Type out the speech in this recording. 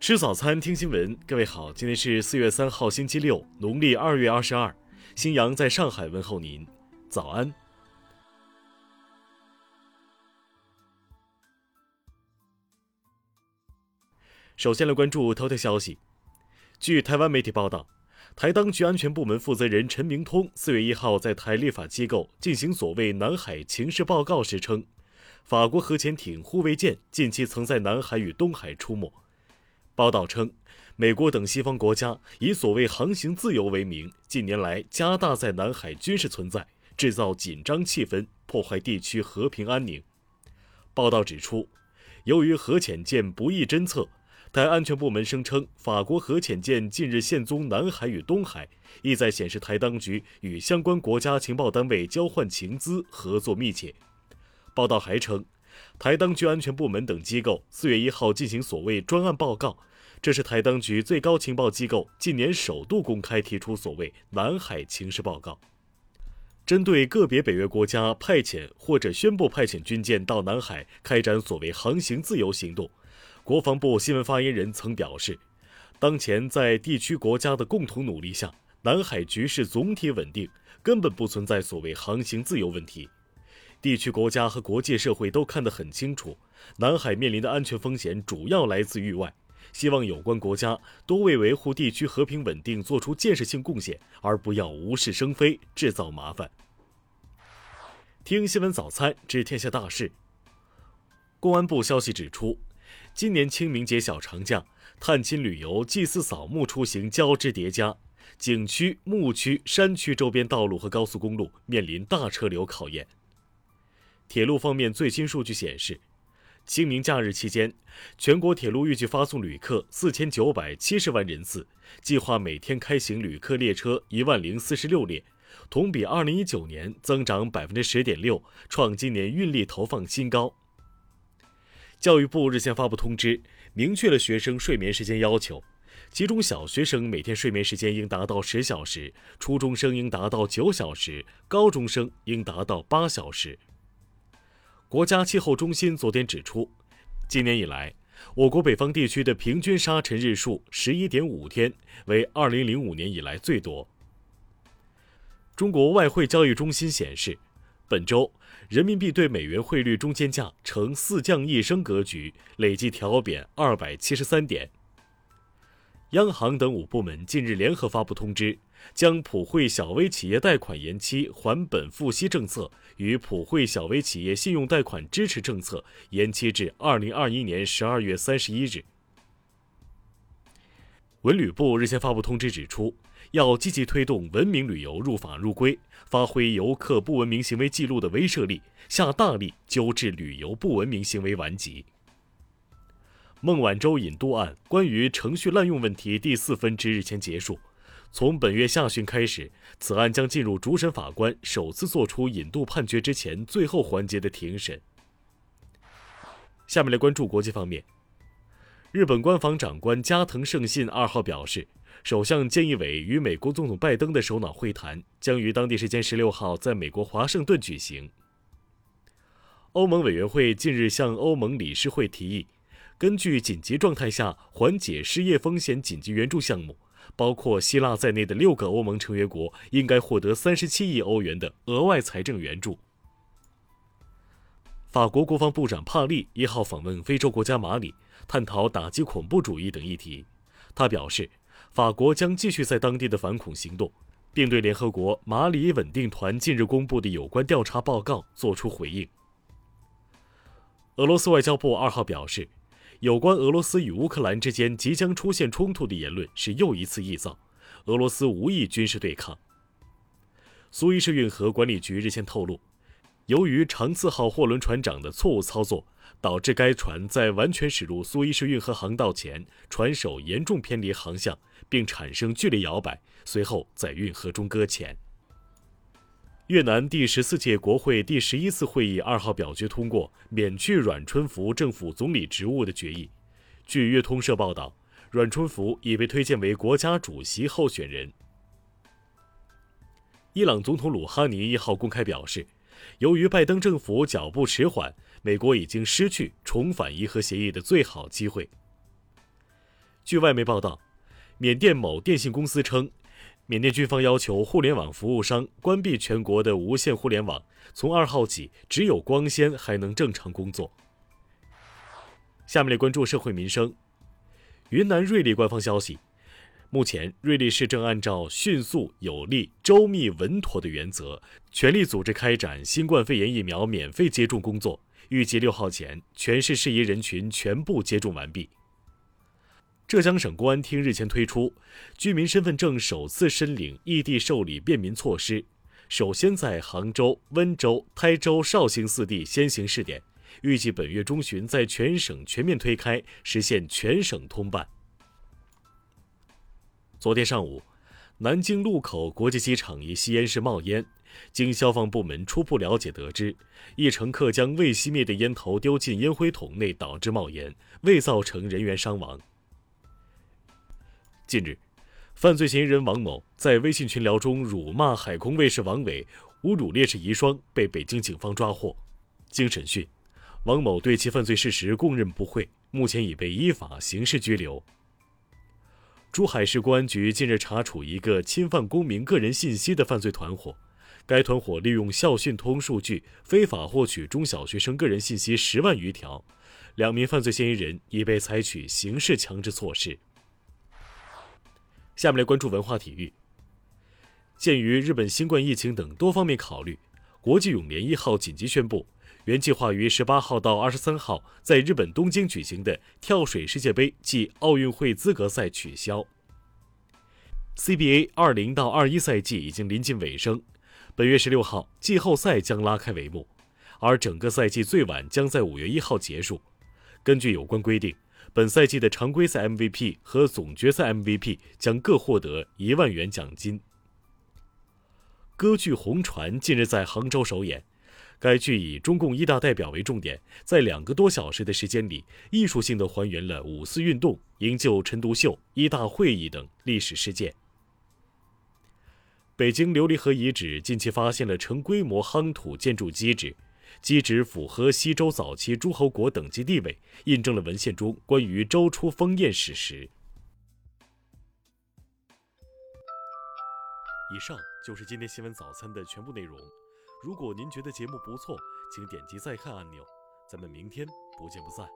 吃早餐，听新闻。各位好，今天是四月三号，星期六，农历二月二十二。新阳在上海问候您，早安。首先来关注头条消息。据台湾媒体报道，台当局安全部门负责人陈明通四月一号在台立法机构进行所谓南海情势报告时称。法国核潜艇护卫舰近期曾在南海与东海出没。报道称，美国等西方国家以所谓航行自由为名，近年来加大在南海军事存在，制造紧张气氛，破坏地区和平安宁。报道指出，由于核潜舰不易侦测，台安全部门声称，法国核潜舰近日现踪南海与东海，意在显示台当局与相关国家情报单位交换情资，合作密切。报道还称，台当局安全部门等机构四月一号进行所谓专案报告，这是台当局最高情报机构近年首度公开提出所谓南海情势报告。针对个别北约国家派遣或者宣布派遣军舰到南海开展所谓航行自由行动，国防部新闻发言人曾表示，当前在地区国家的共同努力下，南海局势总体稳定，根本不存在所谓航行自由问题。地区国家和国际社会都看得很清楚，南海面临的安全风险主要来自域外。希望有关国家多为维护地区和平稳定做出建设性贡献，而不要无事生非，制造麻烦。听新闻早餐知天下大事。公安部消息指出，今年清明节小长假，探亲旅游、祭祀扫墓出行交织叠加，景区、牧区、山区周边道路和高速公路面临大车流考验。铁路方面最新数据显示，清明假日期间，全国铁路预计发送旅客四千九百七十万人次，计划每天开行旅客列车一万零四十六列，同比二零一九年增长百分之十点六，创今年运力投放新高。教育部日前发布通知，明确了学生睡眠时间要求，其中小学生每天睡眠时间应达到十小时，初中生应达到九小时，高中生应达到八小时。国家气候中心昨天指出，今年以来，我国北方地区的平均沙尘日数十一点五天，为二零零五年以来最多。中国外汇交易中心显示，本周人民币对美元汇率中间价呈四降一升格局，累计调贬二百七十三点。央行等五部门近日联合发布通知。将普惠小微企业贷款延期还本付息政策与普惠小微企业信用贷款支持政策延期至二零二一年十二月三十一日。文旅部日前发布通知指出，要积极推动文明旅游入法入规，发挥游客不文明行为记录的威慑力，下大力纠治旅游不文明行为顽疾。孟晚舟引渡案关于程序滥用问题第四分支日前结束。从本月下旬开始，此案将进入主审法官首次作出引渡判决之前最后环节的庭审。下面来关注国际方面。日本官房长官加藤胜信二号表示，首相菅义伟与美国总统拜登的首脑会谈将于当地时间十六号在美国华盛顿举行。欧盟委员会近日向欧盟理事会提议，根据紧急状态下缓解失业风险紧急援助项目。包括希腊在内的六个欧盟成员国应该获得三十七亿欧元的额外财政援助。法国国防部长帕利一号访问非洲国家马里，探讨打击恐怖主义等议题。他表示，法国将继续在当地的反恐行动，并对联合国马里稳定团近日公布的有关调查报告作出回应。俄罗斯外交部二号表示。有关俄罗斯与乌克兰之间即将出现冲突的言论是又一次臆造，俄罗斯无意军事对抗。苏伊士运河管理局日前透露，由于长次号货轮船长的错误操作，导致该船在完全驶入苏伊士运河航道前，船首严重偏离航向，并产生剧烈摇摆，随后在运河中搁浅。越南第十四届国会第十一次会议二号表决通过免去阮春福政府总理职务的决议。据越通社报道，阮春福已被推荐为国家主席候选人。伊朗总统鲁哈尼一号公开表示，由于拜登政府脚步迟缓，美国已经失去重返伊核协议的最好机会。据外媒报道，缅甸某电信公司称，缅甸军方要求互联网服务商关闭全国的无线互联网，从二号起，只有光纤还能正常工作。下面来关注社会民生。云南瑞丽官方消息，目前瑞丽市正按照迅速、有力、周密、稳妥的原则，全力组织开展新冠肺炎疫苗免费接种工作，预计六号前全市适宜人群全部接种完毕。浙江省公安厅日前推出居民身份证首次申领异地受理便民措施，首先在杭州、温州、台州、绍兴四地先行试点。预计本月中旬在全省全面推开，实现全省通办。昨天上午，南京禄口国际机场一吸烟室冒烟，经消防部门初步了解得知，一乘客将未熄灭的烟头丢进烟灰桶内，导致冒烟，未造成人员伤亡。近日，犯罪嫌疑人王某在微信群聊中辱骂海空卫视王伟，侮辱烈士遗孀，被北京警方抓获。经审讯。王某对其犯罪事实供认不讳，目前已被依法刑事拘留。珠海市公安局近日查处一个侵犯公民个人信息的犯罪团伙，该团伙利用校讯通数据非法获取中小学生个人信息十万余条，两名犯罪嫌疑人已被采取刑事强制措施。下面来关注文化体育。鉴于日本新冠疫情等多方面考虑，国际泳联一号紧急宣布。原计划于十八号到二十三号在日本东京举行的跳水世界杯暨奥运会资格赛取消。CBA 二零到二一赛季已经临近尾声，本月十六号季后赛将拉开帷幕，而整个赛季最晚将在五月一号结束。根据有关规定，本赛季的常规赛 MVP 和总决赛 MVP 将各获得一万元奖金。歌剧《红船》近日在杭州首演。该剧以中共一大代表为重点，在两个多小时的时间里，艺术性的还原了五四运动、营救陈独秀、一大会议等历史事件。北京琉璃河遗址近期发现了成规模夯土建筑基址，基址符合西周早期诸侯国等级地位，印证了文献中关于周初封宴史实。以上就是今天新闻早餐的全部内容。如果您觉得节目不错，请点击再看按钮。咱们明天不见不散。